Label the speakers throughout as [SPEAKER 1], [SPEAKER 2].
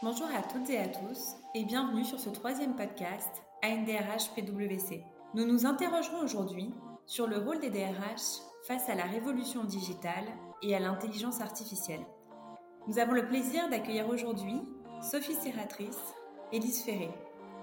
[SPEAKER 1] Bonjour à toutes et à tous et bienvenue sur ce troisième podcast ANDRH PWC. Nous nous interrogerons aujourd'hui sur le rôle des DRH face à la révolution digitale et à l'intelligence artificielle. Nous avons le plaisir d'accueillir aujourd'hui Sophie Serratrice et Lise Ferré.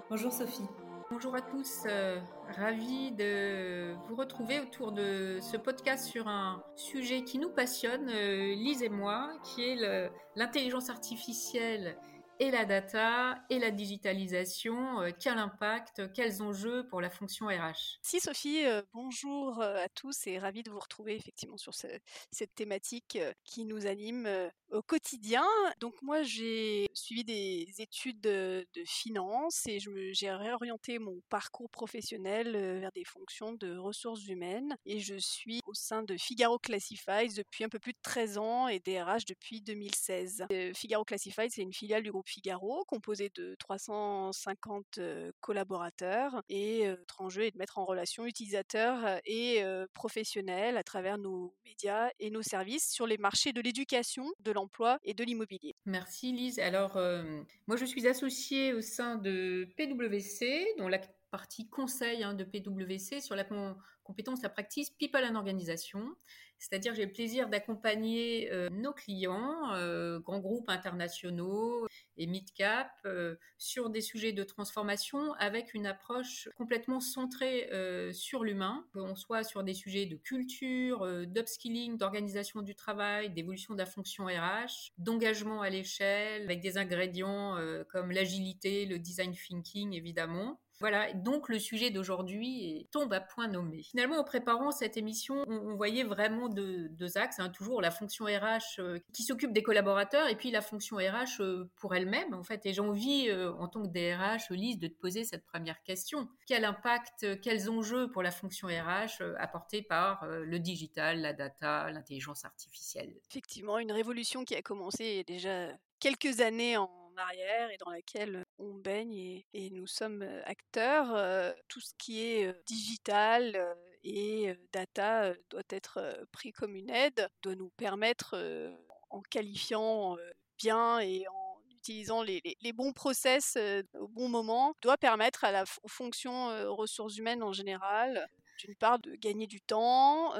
[SPEAKER 1] Bonjour Sophie.
[SPEAKER 2] Bonjour à tous, euh, ravi de vous retrouver autour de ce podcast sur un sujet qui nous passionne, euh, Lise et moi, qui est l'intelligence artificielle et la data et la digitalisation, euh, quel impact, quels enjeux pour la fonction RH
[SPEAKER 3] Si Sophie, euh, bonjour euh, à tous et ravi de vous retrouver effectivement sur cette thématique qui nous anime au quotidien. Donc moi j'ai suivi des études de, finance et j'ai réorienté mon parcours professionnel vers des fonctions de ressources humaines et je suis au sein de Figaro Classifieds depuis un peu plus de 13 ans et DRH depuis 2016. Figaro Classifieds c'est une filiale du groupe Figaro, composé de 350 collaborateurs. Et notre enjeu est de mettre en relation utilisateurs et professionnels à travers nos médias et nos services sur les marchés de l'éducation, de l'emploi et de l'immobilier.
[SPEAKER 2] Merci Lise. Alors, moi je suis associée au sein de PwC, dont la partie conseil hein, de PwC sur la compétence, la practice People and Organisation. C'est-à-dire, j'ai le plaisir d'accompagner euh, nos clients, euh, grands groupes internationaux et mid-cap, euh, sur des sujets de transformation avec une approche complètement centrée sur l'humain, qu'on soit sur des sujets de culture, d'upskilling, d'organisation du travail, d'évolution de la fonction RH, d'engagement à l'échelle, avec des ingrédients comme l'agilité, le design thinking, évidemment. Voilà, donc le sujet d'aujourd'hui tombe à point nommé. Finalement, en préparant cette émission, on, voyait vraiment deux, axes, hein. toujours la fonction RH euh, qui s'occupe des collaborateurs et puis la fonction RH euh, pour elle-même, en fait. Et j'ai envie, euh, en tant que DRH, Lise, de te poser cette première question. Quel impact, quels enjeux pour la fonction RH apportés par le digital, la data, l'intelligence artificielle?
[SPEAKER 3] Effectivement, une révolution qui a commencé déjà quelques années en arrière et dans laquelle on baigne et, nous sommes acteurs. tout ce qui est digital et data doit être pris comme une aide, doit nous permettre, en qualifiant bien et en utilisant les, bons process au bon moment, doit permettre à la, aux fonctions ressources humaines en général d'une part de gagner du temps,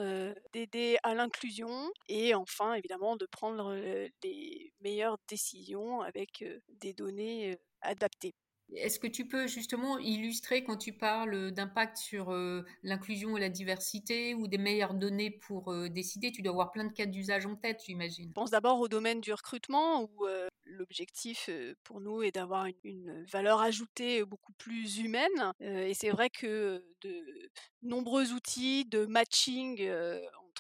[SPEAKER 3] d'aider à l'inclusion et enfin évidemment de prendre les meilleures décisions avec des données adaptées.
[SPEAKER 2] Est-ce que tu peux justement illustrer quand tu parles d'impact sur l'inclusion et la diversité ou des meilleures données pour décider? Tu dois avoir plein de cas d'usage en tête, j'imagine.
[SPEAKER 3] Je pense d'abord au domaine du recrutement où l'objectif pour nous est d'avoir une, valeur ajoutée beaucoup plus humaine. et c'est vrai que de nombreux outils de matching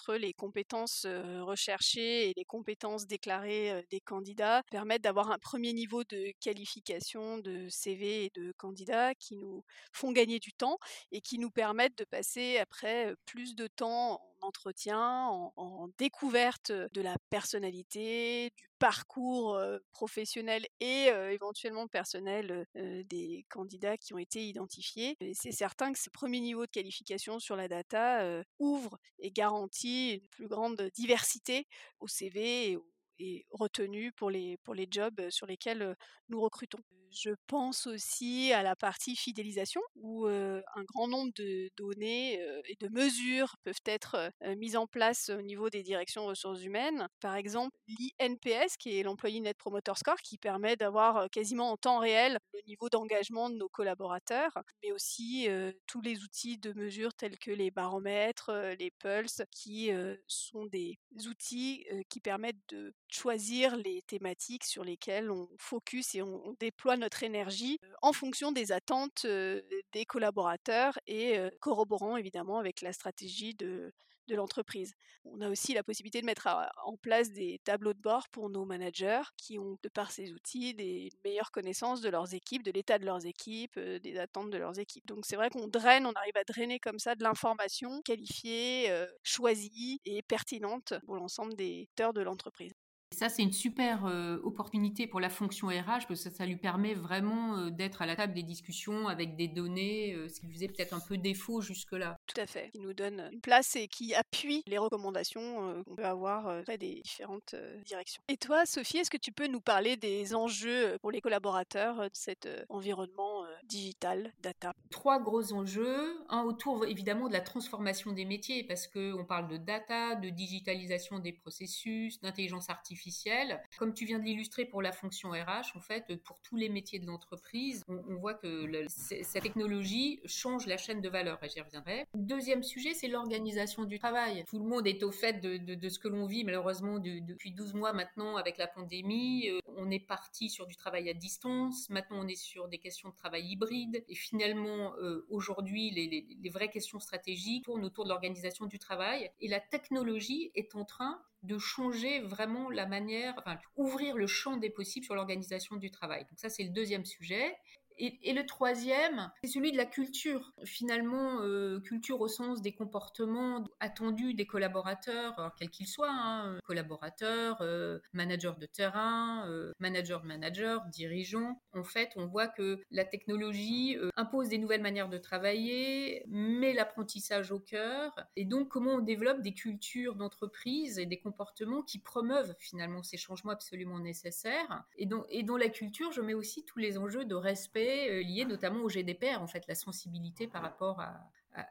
[SPEAKER 3] les compétences recherchées et les compétences déclarées des candidats permettent d'avoir un premier niveau de qualification de CV et de candidats qui nous font gagner du temps et qui nous permettent de passer après plus de temps entretien, en, découverte de la personnalité, du parcours professionnel et éventuellement personnel des candidats qui ont été identifiés. C'est certain que ces premiers niveaux de qualification sur la data ouvrent et garantissent une plus grande diversité au CV et au et retenu pour les, pour les jobs sur lesquels nous recrutons. Je pense aussi à la partie fidélisation où un grand nombre de données et de mesures peuvent être mises en place au niveau des directions ressources humaines. Par exemple, l'INPS, qui est l'Employee Net Promoter Score, qui permet d'avoir quasiment en temps réel le niveau d'engagement de nos collaborateurs, mais aussi tous les outils de mesure tels que les baromètres, les pulses, qui sont des outils qui permettent de choisir les thématiques sur lesquelles on focus et on, déploie notre énergie en fonction des attentes des collaborateurs et corroborant évidemment avec la stratégie de, de l'entreprise. On a aussi la possibilité de mettre en place des tableaux de bord pour nos managers qui ont, de par ces outils, des meilleures connaissances de leurs équipes, de l'état de leurs équipes, des attentes de leurs équipes. Donc c'est vrai qu'on draine, on arrive à drainer comme ça de l'information qualifiée, choisie et pertinente pour l'ensemble des acteurs de l'entreprise.
[SPEAKER 2] Ça, c'est une super euh, opportunité pour la fonction RH parce que ça, lui permet vraiment euh, d'être à la table des discussions avec des données, euh, ce qui faisait peut-être un peu défaut jusque-là.
[SPEAKER 3] Tout à fait. Qui nous donne une place et qui appuie les recommandations qu'on peut avoir des différentes directions. Et toi, Sophie, est-ce que tu peux nous parler des enjeux pour les collaborateurs de cet environnement digital, data
[SPEAKER 2] Trois gros enjeux. Un autour évidemment de la transformation des métiers parce qu'on parle de data, de digitalisation des processus, d'intelligence artificielle. Comme tu viens de l'illustrer pour la fonction RH, en fait, pour tous les métiers de l'entreprise, on, voit que cette technologie change la chaîne de valeur et j'y reviendrai. Deuxième sujet, c'est l'organisation du travail. Tout le monde est au fait de, ce que l'on vit malheureusement depuis 12 mois maintenant avec la pandémie. Euh, on est parti sur du travail à distance, maintenant on est sur des questions de travail hybride et finalement euh, aujourd'hui les, les vraies questions stratégiques tournent autour de l'organisation du travail et la technologie est en train de changer vraiment la manière, enfin, ouvrir le champ des possibles sur l'organisation du travail. Donc ça, c'est le deuxième sujet. Et, le troisième, c'est celui de la culture. Finalement, euh, culture au sens des comportements attendus des collaborateurs, quels qu'ils soient, hein, collaborateurs, euh, managers de terrain, euh, managers managers, dirigeants. En fait, on voit que la technologie impose des nouvelles manières de travailler, met l'apprentissage au cœur. Et donc, comment on développe des cultures d'entreprise et des comportements qui promeuvent finalement ces changements absolument nécessaires. Et dont, et dont la culture, je mets aussi tous les enjeux de respect euh, lié notamment au GDPR, en fait, la sensibilité par rapport à,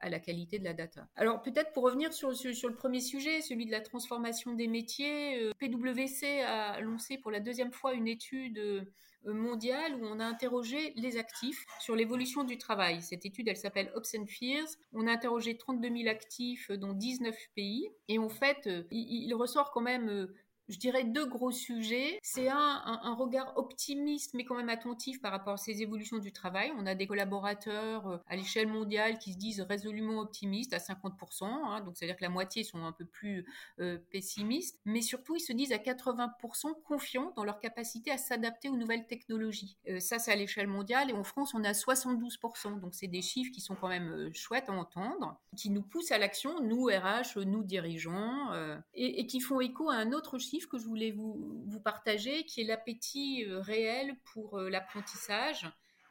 [SPEAKER 2] la qualité de la data. Alors peut-être pour revenir sur, sur, le premier sujet, celui de la transformation des métiers, euh, PwC a lancé pour la deuxième fois une étude euh, mondiale où on a interrogé les actifs sur l'évolution du travail. Cette étude, elle s'appelle Ops and Fears. On a interrogé 32 000 actifs dans 19 pays et en fait, il ressort quand même je dirais deux gros sujets. C'est un, regard optimiste mais quand même attentif par rapport à ces évolutions du travail. On a des collaborateurs euh, à l'échelle mondiale qui se disent résolument optimistes à 50%, hein, donc c'est-à-dire que la moitié sont un peu plus euh, pessimistes, mais surtout ils se disent à 80% confiants dans leur capacité à s'adapter aux nouvelles technologies. Euh, ça c'est à l'échelle mondiale et en France on à 72%, donc c'est des chiffres qui sont quand même chouettes à entendre, qui nous poussent à l'action, nous RH, nous dirigeants, et qui font écho à un autre chiffre que je voulais vous, partager, qui est l'appétit euh, réel pour euh, l'apprentissage,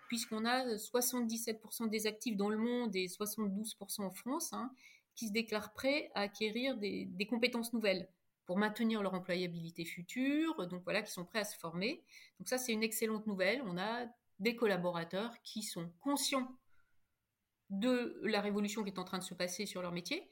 [SPEAKER 2] puisqu'on a 77% des actifs dans le monde et 72% en France hein, qui se déclarent prêts à acquérir des, des, compétences nouvelles pour maintenir leur employabilité future, donc voilà, qui sont prêts à se former. Donc ça, c'est une excellente nouvelle. On a des collaborateurs qui sont conscients de la révolution qui est en train de se passer sur leur métier,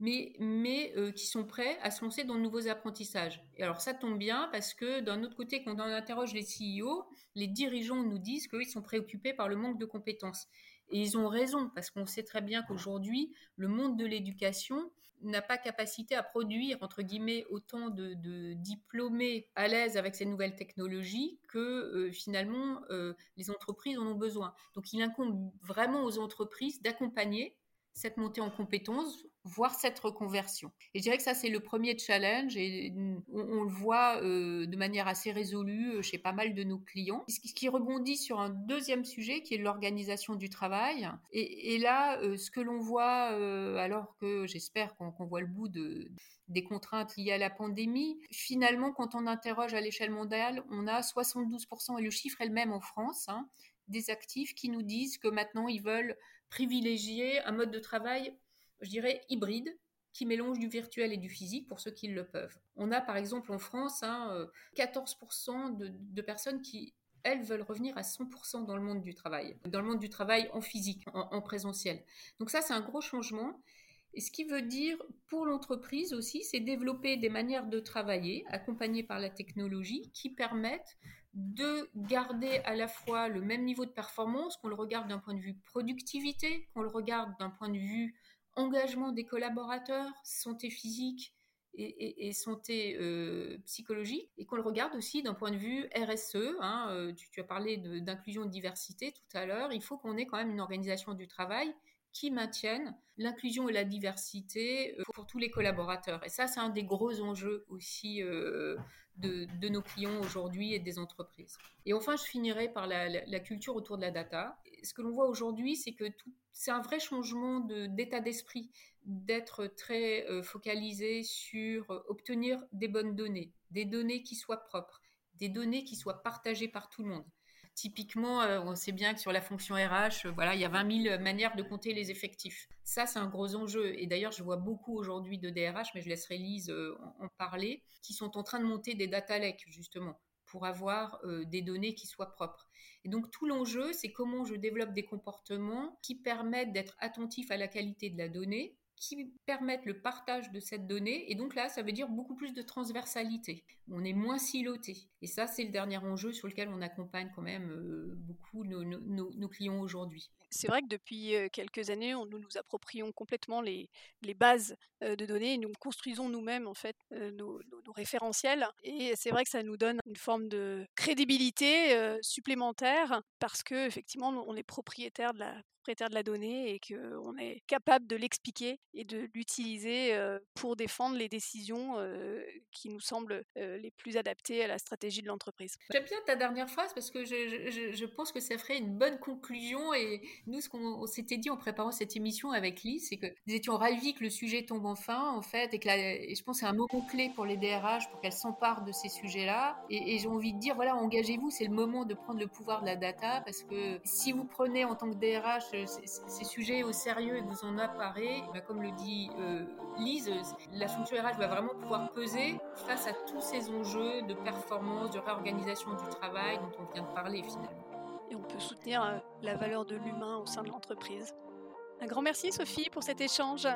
[SPEAKER 2] mais, euh, qui sont prêts à se lancer dans de nouveaux apprentissages. Et alors ça tombe bien parce que d'un autre côté, quand on interroge les CEO, les dirigeants nous disent qu'ils sont préoccupés par le manque de compétences. Et ils ont raison, parce qu'on sait très bien qu'aujourd'hui, le monde de l'éducation n'a pas capacité à produire, entre guillemets, autant de, diplômés à l'aise avec ces nouvelles technologies que euh, finalement euh, les entreprises en ont besoin. Donc il incombe vraiment aux entreprises d'accompagner cette montée en compétences, voire cette reconversion. Et je dirais que ça, c'est le premier challenge et on, le voit euh, de manière assez résolue euh, chez pas mal de nos clients. Ce qui rebondit sur un deuxième sujet qui est l'organisation du travail. Et, là, euh, ce que l'on voit, alors que j'espère qu'on voit le bout de, des contraintes liées à la pandémie, finalement, quand on interroge à l'échelle mondiale, on a 72%, et le chiffre est le même en France, hein, des actifs qui nous disent que maintenant ils veulent privilégier un mode de travail, je dirais, hybride, qui mélange du virtuel et du physique pour ceux qui le peuvent. On a par exemple en France hein, 14% euh, de, personnes qui, elles, veulent revenir à 100% dans le monde du travail, dans le monde du travail en physique, en, en présentiel. Donc ça, c'est un gros changement. Et ce qui veut dire pour l'entreprise aussi, c'est développer des manières de travailler accompagnées par la technologie qui permettent de garder à la fois le même niveau de performance, qu'on le regarde d'un point de vue productivité, qu'on le regarde d'un point de vue engagement des collaborateurs, santé physique et, santé euh, psychologique, et qu'on le regarde aussi d'un point de vue RSE. Hein, euh, tu, tu, as parlé d'inclusion de, diversité tout à l'heure. Il faut qu'on ait quand même une organisation du travail qui maintiennent l'inclusion et la diversité pour tous les collaborateurs. Et ça, c'est un des gros enjeux aussi de, nos clients aujourd'hui et des entreprises. Et enfin, je finirai par la, culture autour de la data. Ce que l'on voit aujourd'hui, c'est que c'est un vrai changement d'état d'esprit, d'être très euh, focalisé sur euh, obtenir des bonnes données, des données qui soient propres, des données qui soient partagées par tout le monde. Typiquement, euh, on sait bien que sur la fonction RH, euh, voilà, il y a 20 000 manières de compter les effectifs. Ça, c'est un gros enjeu. Et d'ailleurs, je vois beaucoup aujourd'hui de DRH, mais je laisserai Lise euh, en, parler, qui sont en train de monter des data lakes, justement, pour avoir des données qui soient propres. Et donc, tout l'enjeu, c'est comment je développe des comportements qui permettent d'être attentif à la qualité de la donnée, qui permettent le partage de cette donnée. Et donc là, ça veut dire beaucoup plus de transversalité. On est moins siloté. Et ça, c'est le dernier enjeu sur lequel on accompagne quand même euh, beaucoup nos, clients aujourd'hui.
[SPEAKER 3] C'est vrai que depuis euh, quelques années, nous nous approprions complètement les, bases euh, de données nous construisons nous-mêmes en fait nos, référentiels. Et c'est vrai que ça nous donne une forme de crédibilité supplémentaire parce que effectivement, on est propriétaire de la donnée et qu'on est capable de l'expliquer et de l'utiliser pour défendre les décisions qui nous semblent les plus adaptées à la stratégie de l'entreprise.
[SPEAKER 2] J'aime bien ta dernière phrase parce que je, pense que ça ferait une bonne conclusion et nous, ce qu'on s'était dit en préparant cette émission avec Lise, c'est que nous étions ravis que le sujet tombe enfin, en fait, et que et je pense que c'est un moment clé pour les DRH pour qu'elles s'emparent de ces sujets-là. Et, et j'ai envie de dire, voilà, engagez-vous, c'est le moment de prendre le pouvoir de la data parce que si vous prenez en tant que DRH ces sujets au sérieux et que vous en apparez, bah, comme le dit euh, la fonction RH va vraiment pouvoir peser face à tous ces enjeux de performance, de réorganisation du travail dont on vient de parler finalement.
[SPEAKER 3] Et on peut soutenir euh, la valeur de l'humain au sein de l'entreprise. Un grand merci Sophie pour cet échange.